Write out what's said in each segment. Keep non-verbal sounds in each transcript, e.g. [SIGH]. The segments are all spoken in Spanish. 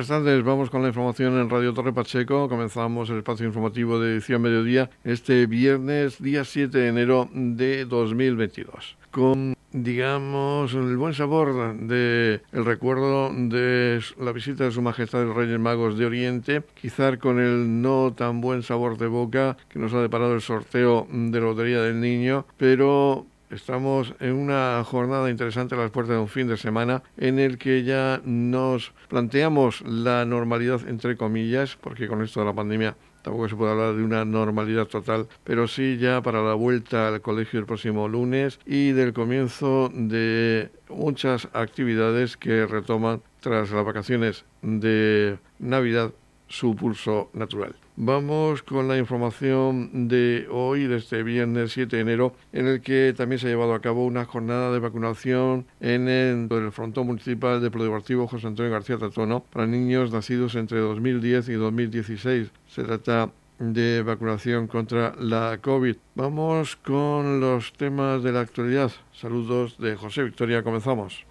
buenas tardes. Vamos con la información en Radio Torre Pacheco. Comenzamos el espacio informativo de edición mediodía este viernes, día 7 de enero de 2022. Con, digamos, el buen sabor de el recuerdo de la visita de Su Majestad los Reyes Magos de Oriente, quizá con el no tan buen sabor de boca que nos ha deparado el sorteo de Lotería del Niño, pero Estamos en una jornada interesante a las puertas de un fin de semana en el que ya nos planteamos la normalidad entre comillas, porque con esto de la pandemia tampoco se puede hablar de una normalidad total, pero sí ya para la vuelta al colegio el próximo lunes y del comienzo de muchas actividades que retoman tras las vacaciones de Navidad su pulso natural. Vamos con la información de hoy, de este viernes 7 de enero, en el que también se ha llevado a cabo una jornada de vacunación en el, frontón municipal de Polideportivo José Antonio García Tatono para niños nacidos entre 2010 y 2016. Se trata de vacunación contra la COVID. Vamos con los temas de la actualidad. Saludos de José Victoria, comenzamos.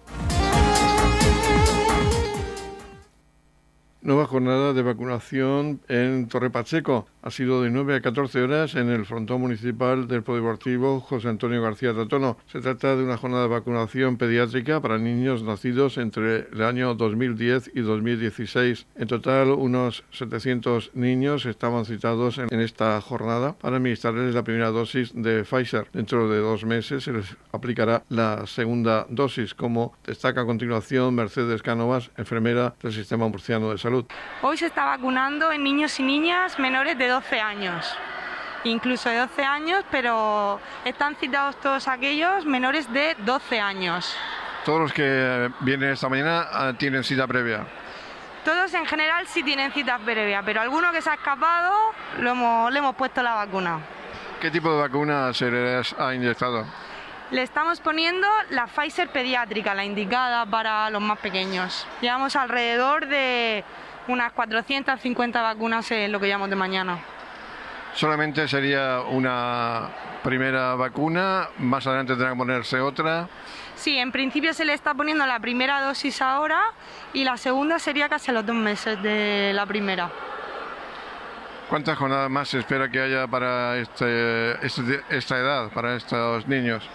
Nueva jornada de vacunación en Torre Pacheco. Ha sido de 9 a 14 horas en el frontón municipal del Polideportivo José Antonio García Tatono. Se trata de una jornada de vacunación pediátrica para niños nacidos entre el año 2010 y 2016. En total, unos 700 niños estaban citados en esta jornada para administrarles la primera dosis de Pfizer. Dentro de dos meses se les aplicará la segunda dosis, como destaca a continuación Mercedes Cánovas, enfermera del Sistema Murciano de Salud. Hoy se está vacunando en niños y niñas menores de 12 años, incluso de 12 años, pero están citados todos aquellos menores de 12 años. Todos los que vienen esta mañana ah, tienen cita previa. Todos en general sí tienen cita previa, pero alguno que se ha escapado lo hemos, le hemos puesto la vacuna. ¿Qué tipo de vacuna se les ha inyectado? Le estamos poniendo la Pfizer pediátrica, la indicada para los más pequeños. Llevamos alrededor de unas 450 vacunas en lo que llamamos de mañana. Solamente sería una primera vacuna, más adelante tendrá que ponerse otra. Sí, en principio se le está poniendo la primera dosis ahora y la segunda sería casi a los dos meses de la primera. ¿Cuántas jornadas más se espera que haya para este, este esta edad, para estos niños?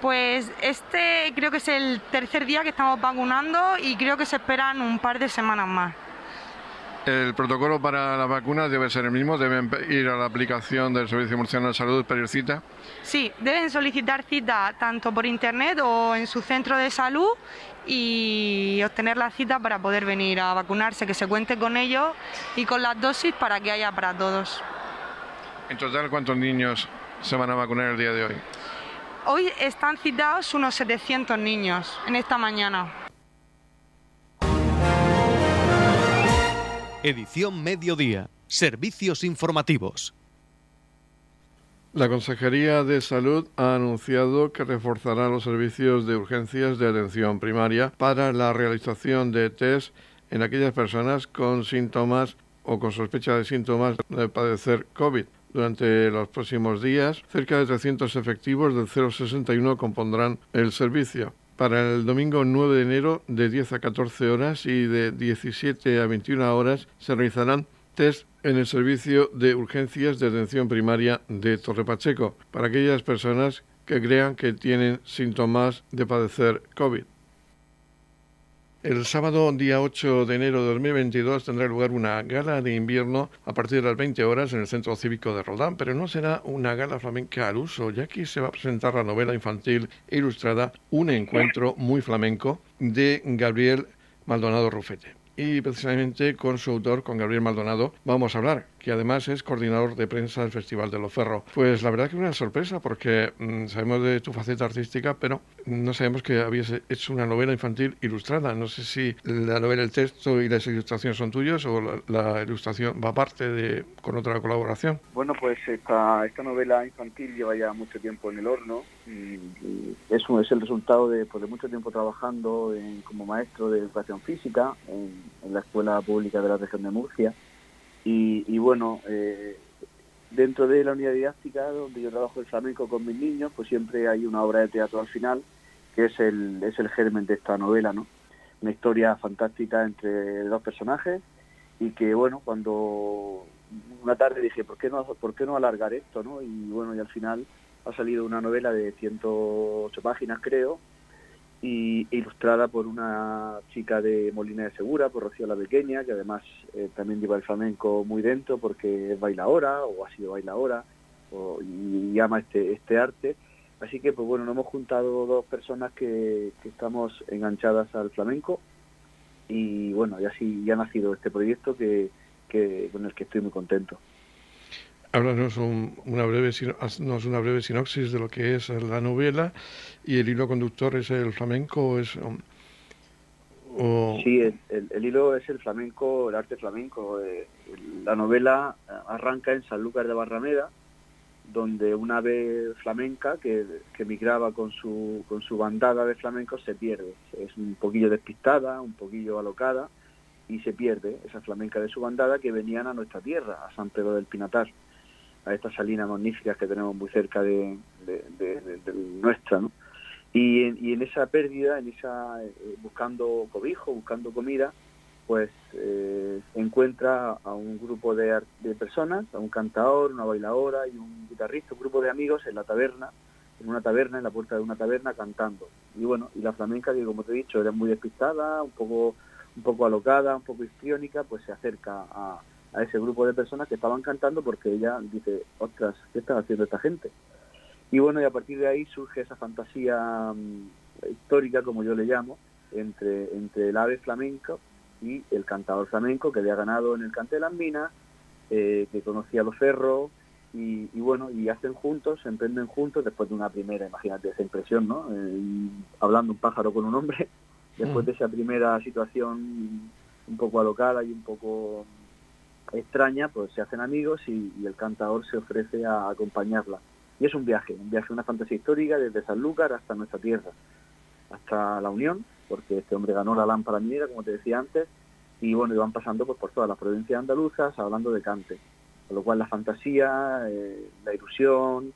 Pues este creo que es el tercer día que estamos vacunando y creo que se esperan un par de semanas más. El protocolo para las vacunas debe ser el mismo, deben ir a la aplicación del Servicio Murciano de Salud, pedir cita. Sí, deben solicitar cita tanto por internet o en su centro de salud y obtener la cita para poder venir a vacunarse, que se cuente con ellos y con las dosis para que haya para todos. En total, ¿cuántos niños se van a vacunar el día de hoy? Hoy están citados unos 700 niños en esta mañana. Edición Mediodía. Servicios informativos. La Consejería de Salud ha anunciado que reforzará los servicios de urgencias de atención primaria para la realización de test en aquellas personas con síntomas o con sospecha de síntomas de padecer COVID. Durante los próximos días, cerca de 300 efectivos del 061 compondrán el servicio. Para el domingo 9 de enero, de 10 a 14 horas y de 17 a 21 horas, se realizarán test en el servicio de urgencias de atención primaria de Torre Pacheco para aquellas personas que crean que tienen síntomas de padecer COVID. El sábado, día 8 de enero de 2022, tendrá lugar una gala de invierno a partir de las 20 horas en el Centro Cívico de Rodán, pero no será una gala flamenca al uso, ya que se va a presentar la novela infantil ilustrada Un encuentro muy flamenco de Gabriel Maldonado Rufete. Y precisamente con su autor, con Gabriel Maldonado, vamos a hablar, que además es coordinador de prensa del Festival de Loferro. Pues la verdad que una sorpresa porque mm, sabemos de tu faceta artística, pero no sabemos que habías hecho una novela infantil ilustrada. No sé si la novela, el texto y las ilustraciones son tuyos o la, ilustración va aparte de con otra colaboración. Bueno, pues esta, esta novela infantil lleva ya mucho tiempo en el horno y, es, es el resultado de, pues, de mucho tiempo trabajando como maestro de educación física en en la Escuela Pública de la Región de Murcia. Y, bueno, eh, dentro de la unidad didáctica, donde yo trabajo el flamenco con mis niños, pues siempre hay una obra de teatro al final, que es el, es el germen de esta novela, ¿no? una historia fantástica entre dos personajes y que bueno, cuando una tarde dije, ¿por qué no, por qué no alargar esto? ¿no? Y bueno, y al final ha salido una novela de 108 páginas, creo, y ilustrada por una chica de Molina de Segura, por Rocío la Pequeña, que además eh, también lleva el flamenco muy dentro porque es bailadora o ha sido bailadora o, y, ama este, este arte. Así que, pues bueno, nos hemos juntado dos personas que, estamos enganchadas al flamenco y bueno, y así ya ha nacido este proyecto que, con el que estoy muy contento. Háblanos una, breve, una breve sinopsis de lo que es la novela y el hilo conductor es el flamenco. Es, um, Sí, el, hilo es el flamenco, el arte flamenco. Eh, la novela arranca en San Lucas de Barrameda, donde una ave flamenca que, que migraba con su, con su bandada de flamencos se pierde. Es un poquillo despistada, un poquillo alocada y se pierde esa flamenca de su bandada que venían a nuestra tierra, a San Pedro del Pinatar, a estas salinas magníficas que tenemos muy cerca de, nuestra. ¿no? Y, en, esa pérdida, en esa eh, buscando cobijo, buscando comida, pues eh, encuentra a un grupo de, personas, a un cantador, una bailadora y un guitarrista, un grupo de amigos en la taberna, en una taberna, en la puerta de una taberna, cantando. Y bueno, y la flamenca, que como te he dicho, era muy despistada, un poco, un poco alocada, un poco histriónica, pues se acerca a, a ese grupo de personas que estaban cantando porque ella dice, ostras, ¿qué están haciendo esta gente? Y bueno, y a partir de ahí surge esa fantasía mm, histórica, como yo le llamo, entre, entre el ave flamenco y el cantador flamenco que había ganado en el Cante de las Minas, eh, que conocía los ferros, y, bueno, y hacen juntos, se emprenden juntos después de una primera, imagínate esa impresión, ¿no? Eh, hablando un pájaro con un hombre, [LAUGHS] después mm. de esa primera situación un poco alocada y un poco extraña, pues se hacen amigos y, el cantador se ofrece a acompañarla. Y es un viaje, un viaje, una fantasía histórica desde Sanlúcar hasta nuestra tierra, hasta la Unión, porque este hombre ganó la lámpara minera, como te decía antes, y bueno, y van pasando pues, por todas las provincias andaluzas hablando de cante. Con lo cual la fantasía, eh, la ilusión,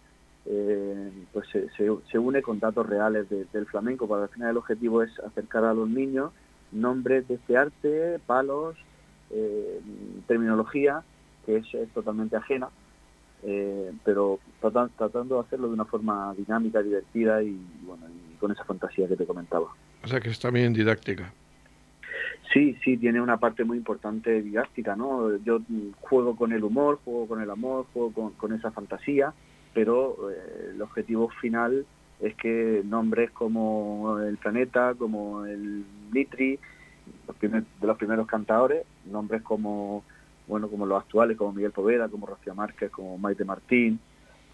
eh, pues se, se, une con datos reales del flamenco, para al final el objetivo es acercar a los niños nombres de este arte, palos, eh, terminología que es, totalmente ajena, eh, pero tratando, de hacerlo de una forma dinámica, divertida y, bueno, y con esa fantasía que te comentaba. O sea que es también didáctica. Sí, sí, tiene una parte muy importante didáctica, ¿no? Yo juego con el humor, juego con el amor, juego con, esa fantasía, pero eh, el objetivo final es que nombres como el planeta, como el Litri, de los primeros cantadores, nombres como bueno como los actuales, como Miguel Poveda, como Rocío Márquez, como Maite Martín,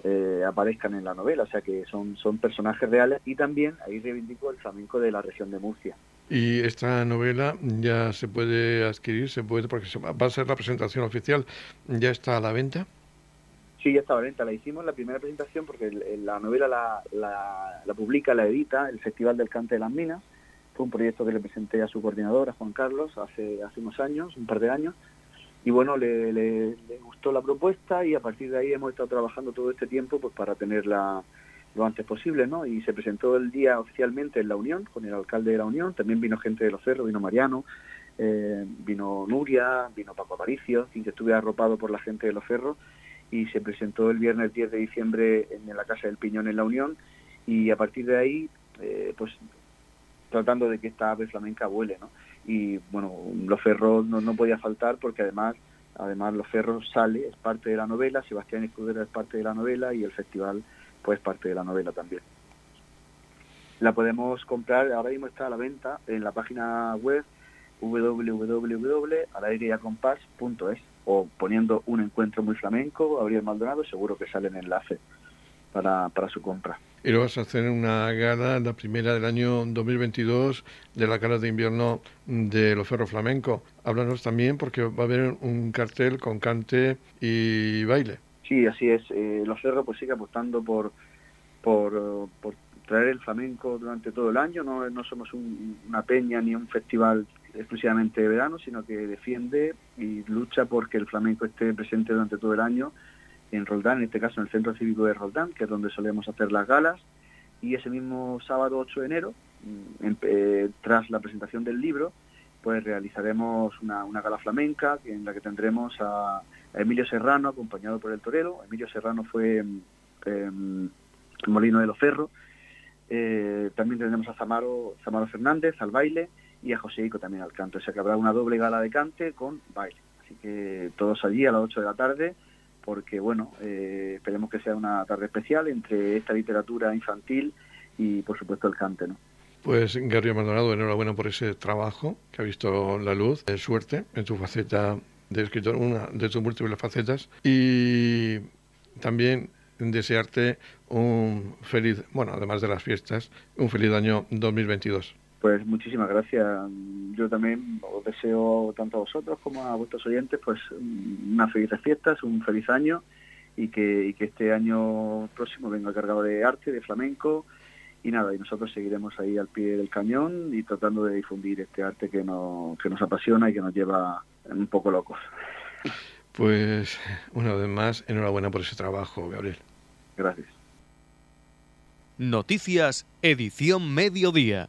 eh, aparezcan en la novela, o sea que son, son personajes reales y también ahí reivindico el flamenco de la región de Murcia. Y esta novela ya se puede adquirir, se puede, porque va a ser la presentación oficial, ¿ya está a la venta? Sí, ya está a la venta. La hicimos la primera presentación porque la novela la, la, la publica, la edita el Festival del Cante de las Minas fue un proyecto que le presenté a su coordinador, a Juan Carlos, hace, hace unos años, un par de años, y bueno, le, gustó la propuesta y a partir de ahí hemos estado trabajando todo este tiempo pues para tenerla lo antes posible, ¿no? Y se presentó el día oficialmente en la Unión, con el alcalde de la Unión, también vino gente de Los Cerros, vino Mariano, eh, vino Nuria, vino Paco Aparicio, y que estuve arropado por la gente de Los Cerros, y se presentó el viernes 10 de diciembre en la Casa del Piñón en la Unión, y a partir de ahí, eh, pues tratando de que esta ave flamenca vuele, ¿no? Y bueno, Los Ferros no, no podía faltar porque además además Los Ferros sale, es parte de la novela, Sebastián Escudero es parte de la novela y el festival pues parte de la novela también. La podemos comprar, ahora mismo está a la venta en la página web www.alaireyacompás.es o poniendo un encuentro muy flamenco, Gabriel Maldonado, seguro que sale en enlace para, para su compra. Y lo vas a hacer en una gala, la primera del año 2022 de la gala de invierno de los Ferros Flamenco. Háblanos también porque va a haber un cartel con cante y baile. Sí, así es. Eh, los Ferros pues sigue apostando por, por, por, traer el flamenco durante todo el año. No, no somos una peña ni un festival exclusivamente de verano, sino que defiende y lucha porque el flamenco esté presente durante todo el año en Roldán, en este caso en el Centro Cívico de Roldán, que es donde solemos hacer las galas, y ese mismo sábado 8 de enero mm, eh, tras la presentación del libro, pues realizaremos una, gala flamenca en la que tendremos a, Emilio Serrano acompañado por el torero. Emilio Serrano fue em, Molino de los Ferro. Eh, también tendremos a Zamaro, Zamaro Fernández al baile y a José Ico también al canto. O sea que habrá una doble gala de cante con baile. Así que todos allí a las 8 de la tarde porque bueno, eh, esperemos que sea una tarde especial entre esta literatura infantil y por supuesto el cante, ¿no? Pues Gary Maldonado, enhorabuena por ese trabajo que ha visto la luz, suerte en tu faceta de escritor, una de tus múltiples facetas y también desearte un feliz, bueno, además de las fiestas, un feliz año 2022. Pues muchísimas gracias. Yo también os deseo tanto a vosotros como a vuestros oyentes pues unas felices fiestas, un feliz año y que, este año próximo venga cargado de arte, de flamenco y nada, y nosotros seguiremos ahí al pie del cañón y tratando de difundir este arte que nos, que nos apasiona y que nos lleva un poco locos. Pues una vez más, enhorabuena por ese trabajo, Gabriel. Gracias. Noticias, edición mediodía.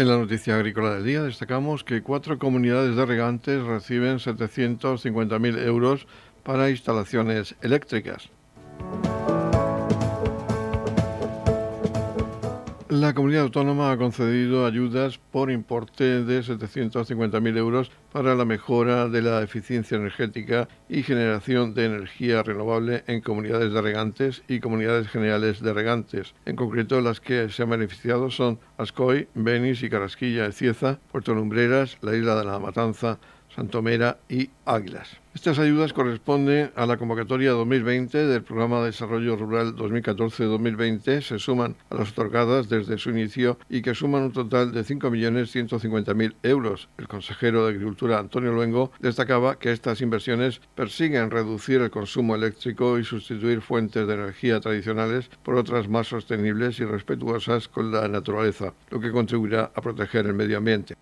En la noticia agrícola del día destacamos que cuatro comunidades de regantes reciben 750.000 euros para instalaciones eléctricas. La comunidad autónoma ha concedido ayudas por importe de 750.000 euros para la mejora de la eficiencia energética y generación de energía renovable en comunidades de regantes y comunidades generales de regantes. En concreto, las que se han beneficiado son Ascoy, Benis y Carrasquilla de Cieza, Puerto Lumbreras, la isla de la Matanza, Santomera y Águilas. Estas ayudas corresponden a la convocatoria 2020 del Programa de Desarrollo Rural 2014-2020. Se suman a las otorgadas desde su inicio y que suman un total de 5.150.000 euros. El consejero de Agricultura, Antonio Luengo, destacaba que estas inversiones persiguen reducir el consumo eléctrico y sustituir fuentes de energía tradicionales por otras más sostenibles y respetuosas con la naturaleza, lo que contribuirá a proteger el medio ambiente.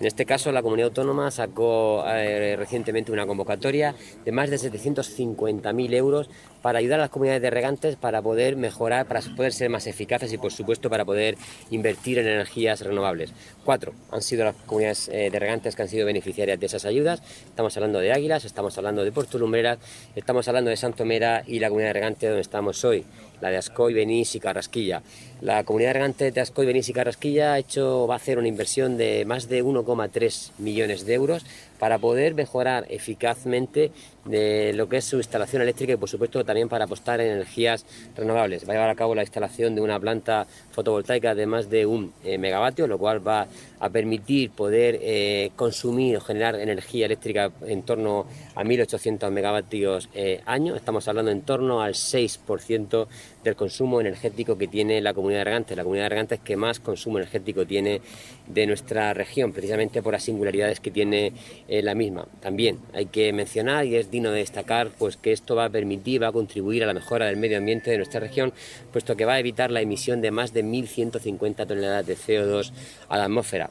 En este caso, la comunidad autónoma sacó eh, recientemente una convocatoria de más de 750.000 euros para ayudar a las comunidades de regantes para poder mejorar, para poder ser más eficaces y, por supuesto, para poder invertir en energías renovables. Cuatro han sido las comunidades eh, de regantes que han sido beneficiarias de esas ayudas. Estamos hablando de Águilas, estamos hablando de Puerto Lumbreras, estamos hablando de Santomera y la comunidad de regantes donde estamos hoy, la de Ascoy, Benís y Carrasquilla. La comunidad de regantes de Ascoy, Benís y Carrasquilla ha hecho, va a hacer una inversión de más de 1,3 millones de euros para poder mejorar eficazmente de lo que es su instalación eléctrica y por supuesto también para apostar en energías renovables. Va a llevar a cabo la instalación de una planta fotovoltaica de más de un eh, megavatio, lo cual va a permitir poder eh, consumir o generar energía eléctrica en torno a 1.800 megavatios eh, año. Estamos hablando en torno al 6% del consumo energético que tiene la comunidad de Argantes. La comunidad de Argantes que más consumo energético tiene de nuestra región, precisamente por las singularidades que tiene la misma. También hay que mencionar y es digno de destacar pues, que esto va a permitir, va a contribuir a la mejora del medio ambiente de nuestra región, puesto que va a evitar la emisión de más de 1.150 toneladas de CO2 a la atmósfera.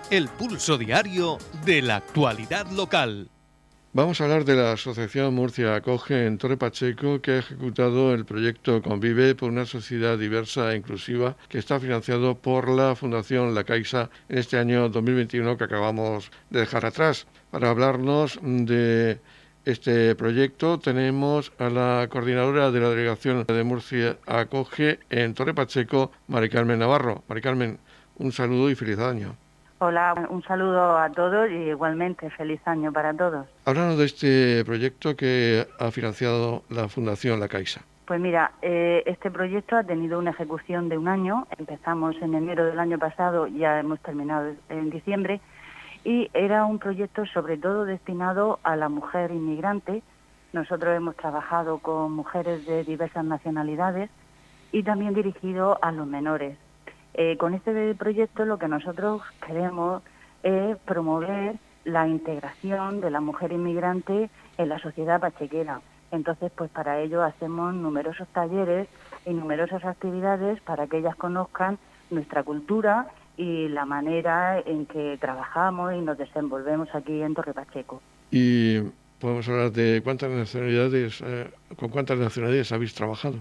el pulso diario de la actualidad local. Vamos a hablar de la Asociación Murcia Acoge en Torre Pacheco, que ha ejecutado el proyecto Convive por una sociedad diversa e inclusiva, que está financiado por la Fundación La Caixa en este año 2021 que acabamos de dejar atrás. Para hablarnos de este proyecto tenemos a la coordinadora de la Delegación de Murcia Acoge en Torre Pacheco, Mari Carmen Navarro. Mari Carmen, un saludo y feliz año. Hola, un saludo a todos y igualmente feliz año para todos. Háblanos de este proyecto que ha financiado la Fundación La Caixa. Pues mira, eh, este proyecto ha tenido una ejecución de un año. Empezamos en enero del año pasado, ya hemos terminado en diciembre. Y era un proyecto sobre todo destinado a la mujer inmigrante. Nosotros hemos trabajado con mujeres de diversas nacionalidades y también dirigido a los menores eh, con este proyecto lo que nosotros queremos es promover la integración de la mujer inmigrante en la sociedad pachequera. Entonces, pues para ello hacemos numerosos talleres y numerosas actividades para que ellas conozcan nuestra cultura y la manera en que trabajamos y nos desenvolvemos aquí en Torre Pacheco. Y podemos hablar de cuántas nacionalidades, eh, con cuántas nacionalidades habéis trabajado.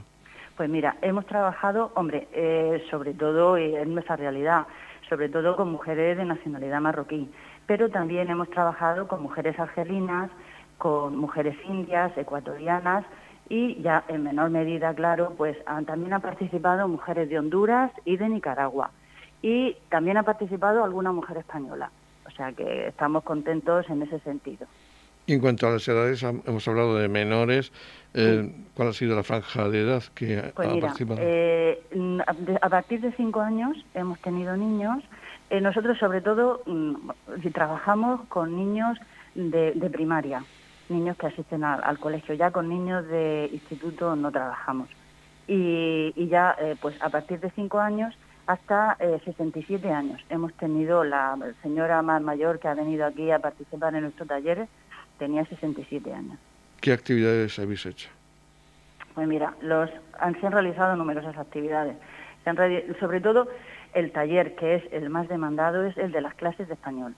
Pues mira, hemos trabajado, hombre, eh, sobre todo en nuestra realidad, sobre todo con mujeres de nacionalidad marroquí, pero también hemos trabajado con mujeres argelinas, con mujeres indias, ecuatorianas y ya en menor medida, claro, pues también han participado mujeres de Honduras y de Nicaragua. Y también ha participado alguna mujer española. O sea que estamos contentos en ese sentido. Y en cuanto a las edades, hemos hablado de menores. Eh, ¿Cuál ha sido la franja de edad que pues ha participado? Eh, a partir de cinco años hemos tenido niños. Eh, nosotros, sobre todo, mm, trabajamos con niños de, primaria, niños que asisten al colegio. Ya con niños de instituto no trabajamos. Y, y ya, pues a partir de cinco años hasta 67 años. Hemos tenido la señora más mayor que ha venido aquí a participar en nuestros talleres, tenía 67 años. ¿Qué actividades habéis hecho? Pues mira, los, han, se han realizado numerosas actividades. sobre todo el taller que es el más demandado es el de las clases de español.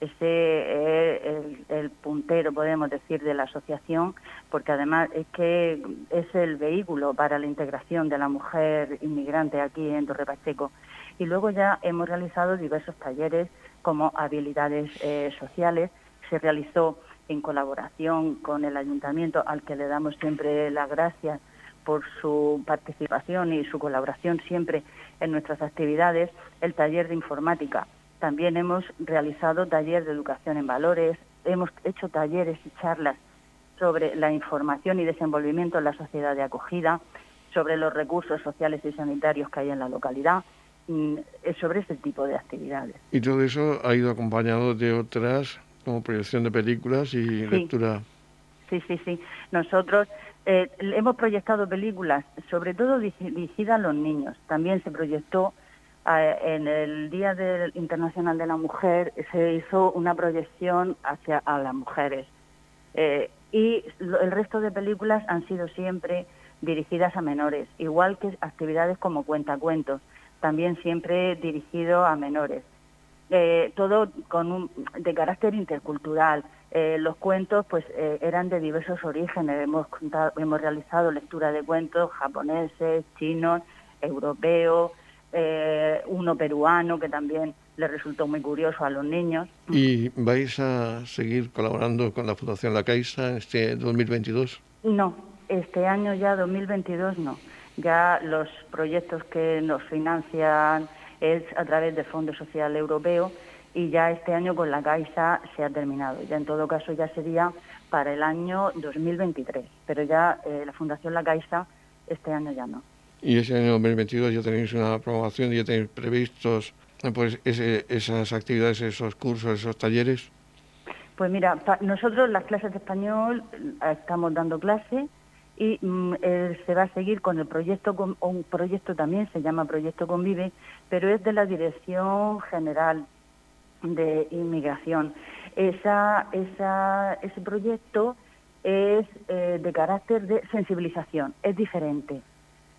Este es el, el, puntero, podemos decir, de la asociación, porque además es que es el vehículo para la integración de la mujer inmigrante aquí en Torre Pacheco. Y luego ya hemos realizado diversos talleres como habilidades eh, sociales. Se realizó en colaboración con el ayuntamiento, al que le damos siempre las gracias por su participación y su colaboración siempre en nuestras actividades, el taller de informática. También hemos realizado taller de educación en valores, hemos hecho talleres y charlas sobre la información y desenvolvimiento en la sociedad de acogida, sobre los recursos sociales y sanitarios que hay en la localidad, mm, sobre ese tipo de actividades. Y todo eso ha ido acompañado de otras como proyección de películas y lectura. Sí, sí, sí. Nosotros eh, hemos proyectado películas, sobre todo dirigidas a los niños. También se proyectó eh, en el Día Internacional de la Mujer, se hizo una proyección hacia a las mujeres. Eh, y el resto de películas han sido siempre dirigidas a menores, igual que actividades como cuentacuentos, también siempre dirigido a menores. Eh, todo con un, de carácter intercultural. Eh, los cuentos pues eh, eran de diversos orígenes. Hemos, hemos realizado lectura de cuentos japoneses, chinos, europeos, uno peruano que también le resultó muy curioso a los niños. ¿Y vais a seguir colaborando con la Fundación La Caixa este 2022? No, este año ya 2022 no. Ya los proyectos que nos financian es a través del Fondo Social Europeo y ya este año con la Caixa se ha terminado. Ya en todo caso ya sería para el año 2023, pero ya eh, la Fundación La Caixa este año ya no. Y ese año 2022 ya tenéis una programación, ya tenéis previstos pues esas actividades, esos cursos, esos talleres. Pues mira, nosotros las clases de español eh, estamos dando clases y mm, se va a seguir con el proyecto, un proyecto también se llama Proyecto Convive, pero es de la Dirección General de Inmigración. Esa, ese proyecto es eh, de carácter de sensibilización, es diferente.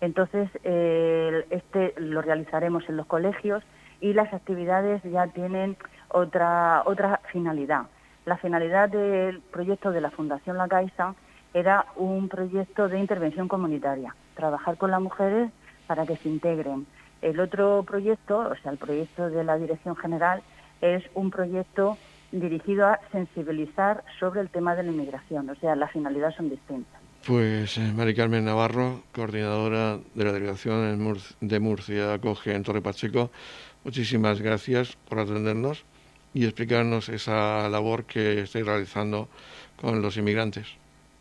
Entonces, este lo realizaremos en los colegios y las actividades ya tienen otra, otra finalidad. La finalidad del proyecto de la Fundación La Caixa era un proyecto de intervención comunitaria, trabajar con las mujeres para que se integren. El otro proyecto, o sea, el proyecto de la Dirección General, es un proyecto dirigido a sensibilizar sobre el tema de la inmigración, o sea, las finalidades son distintas. Pues eh, Mari Carmen Navarro, coordinadora de la delegación de Murcia, acoge en Torre Pacheco, muchísimas gracias por atendernos y explicarnos esa labor que estáis realizando con los inmigrantes.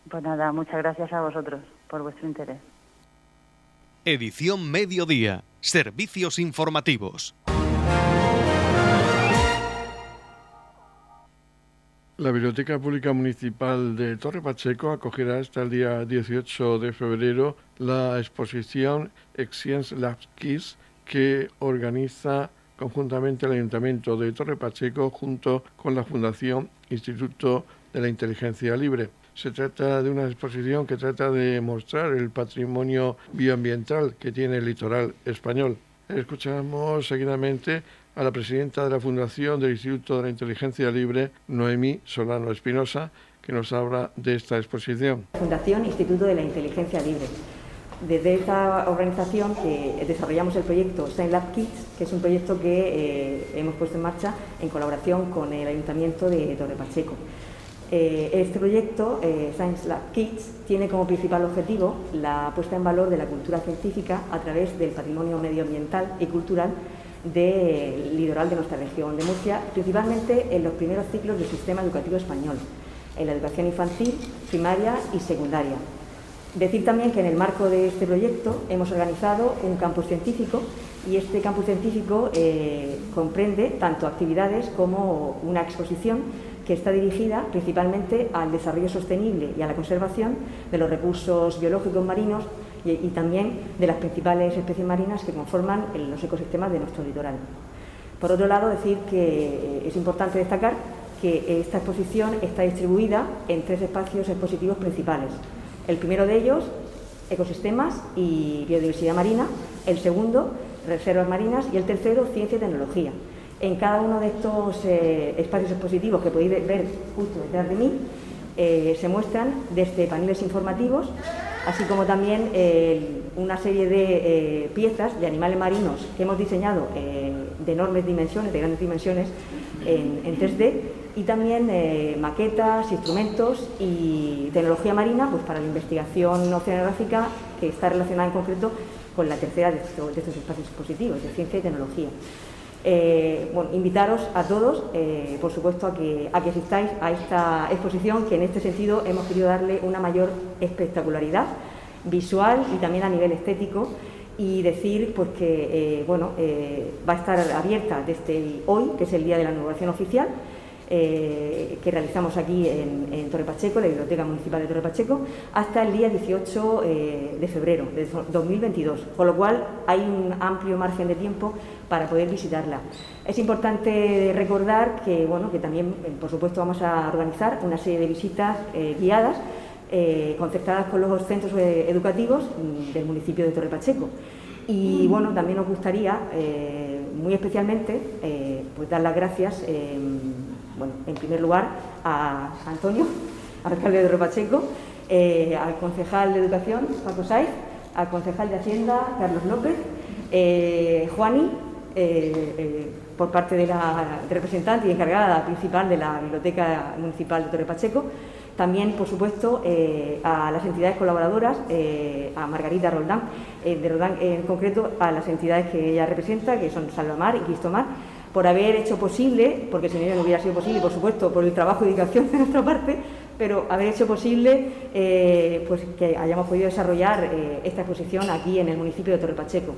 Pues nada, muchas gracias a vosotros por vuestro interés. Edición Mediodía. Servicios informativos. La Biblioteca Pública Municipal de Torre Pacheco acogerá hasta el día 18 de febrero la exposición Excience Labs Kids que organiza conjuntamente el Ayuntamiento de Torre Pacheco junto con la Fundación Instituto de la Inteligencia Libre. Se trata de una exposición que trata de mostrar el patrimonio bioambiental que tiene el litoral español. Escuchamos seguidamente a la presidenta de la Fundación del Instituto de la Inteligencia Libre, Noemí Solano Espinosa, que nos habla de esta exposición. Fundación Instituto de la Inteligencia Libre. Desde esta organización que desarrollamos el proyecto Science Lab Kids, que es un proyecto que eh, hemos puesto en marcha en colaboración con el Ayuntamiento de Torre Pacheco. Eh, este proyecto, eh, Science Lab Kids, tiene como principal objetivo la puesta en valor de la cultura científica a través del patrimonio medioambiental y cultural del litoral de nuestra región de Murcia, principalmente en los primeros ciclos del sistema educativo español, en la educación infantil, primaria y secundaria. Decir también que en el marco de este proyecto hemos organizado un campus científico y este campus científico eh, comprende tanto actividades como una exposición que está dirigida principalmente al desarrollo sostenible y a la conservación de los recursos biológicos marinos y, también de las principales especies marinas que conforman los ecosistemas de nuestro litoral. Por otro lado, decir que eh, es importante destacar que esta exposición está distribuida en tres espacios expositivos principales. El primero de ellos, ecosistemas y biodiversidad marina. El segundo, reservas marinas. Y el tercero, ciencia y tecnología. En cada uno de estos eh, espacios expositivos que podéis ver justo detrás de mí, eh, se muestran desde paneles informativos, así como también eh, una serie de piezas de animales marinos que hemos diseñado de enormes dimensiones, de grandes dimensiones, en, en 3D, y también maquetas, instrumentos y tecnología marina pues, para la investigación oceanográfica que está relacionada en concreto con la tercera de estos espacios expositivos, de ciencia y tecnología. Eh, bueno, invitaros a todos, eh, por supuesto, a que, asistáis a esta exposición, que en este sentido hemos querido darle una mayor espectacularidad visual y también a nivel estético y decir pues que eh, bueno, va a estar abierta desde hoy, que es el día de la inauguración oficial, que realizamos aquí en, en, Torre Pacheco, la Biblioteca Municipal de Torre Pacheco, hasta el día 18 de febrero de 2022, con lo cual hay un amplio margen de tiempo para poder visitarla. Es importante recordar que, bueno, que también, eh, por supuesto, vamos a organizar una serie de visitas eh, guiadas eh, concertadas con los centros educativos mm, del municipio de Torre Pacheco. Y bueno, también nos gustaría muy especialmente pues dar las gracias, bueno, en primer lugar a Antonio, alcalde de Torre Pacheco, al concejal de Educación, Paco Saiz, al concejal de Hacienda, Carlos López, Juani, eh, eh, por parte de la representante y encargada principal de la Biblioteca Municipal de Torre Pacheco. También, por supuesto, eh, a las entidades colaboradoras, a Margarita Roldán, de en concreto, a las entidades que ella representa, que son Salvamar y Cristomar, por haber hecho posible, porque sin ello no hubiera sido posible, por supuesto, por el trabajo y dedicación de nuestra parte, pero haber hecho posible pues que hayamos podido desarrollar esta exposición aquí en el municipio de Torre Pacheco.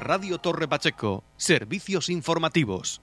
Radio Torre Pacheco, servicios informativos.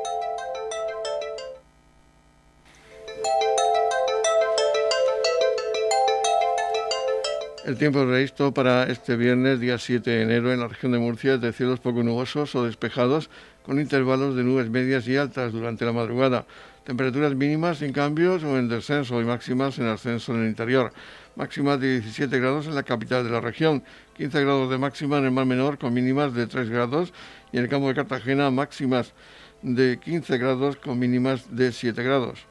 El tiempo previsto para este viernes, día 7 de enero, en la región de Murcia es de cielos poco nubosos o despejados, con intervalos de nubes medias y altas durante la madrugada. Temperaturas mínimas sin cambios o en descenso y máximas en ascenso en el interior. Máximas de 17 grados en la capital de la región, 15 grados de máxima en el mar menor con mínimas de 3 grados y en el campo de Cartagena máximas de 15 grados con mínimas de 7 grados.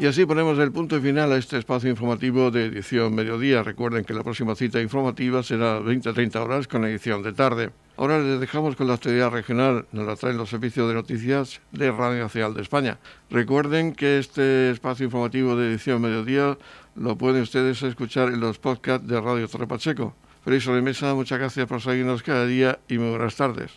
Y así ponemos el punto final a este espacio informativo de edición mediodía. Recuerden que la próxima cita informativa será 20-30 horas con edición de tarde. Ahora les dejamos con la actualidad regional, nos la traen los servicios de noticias de Radio Nacional de España. Recuerden que este espacio informativo de edición mediodía lo pueden ustedes escuchar en los podcasts de Radio Torre Pacheco. Feliz sobremesa, muchas gracias por seguirnos cada día y muy buenas tardes.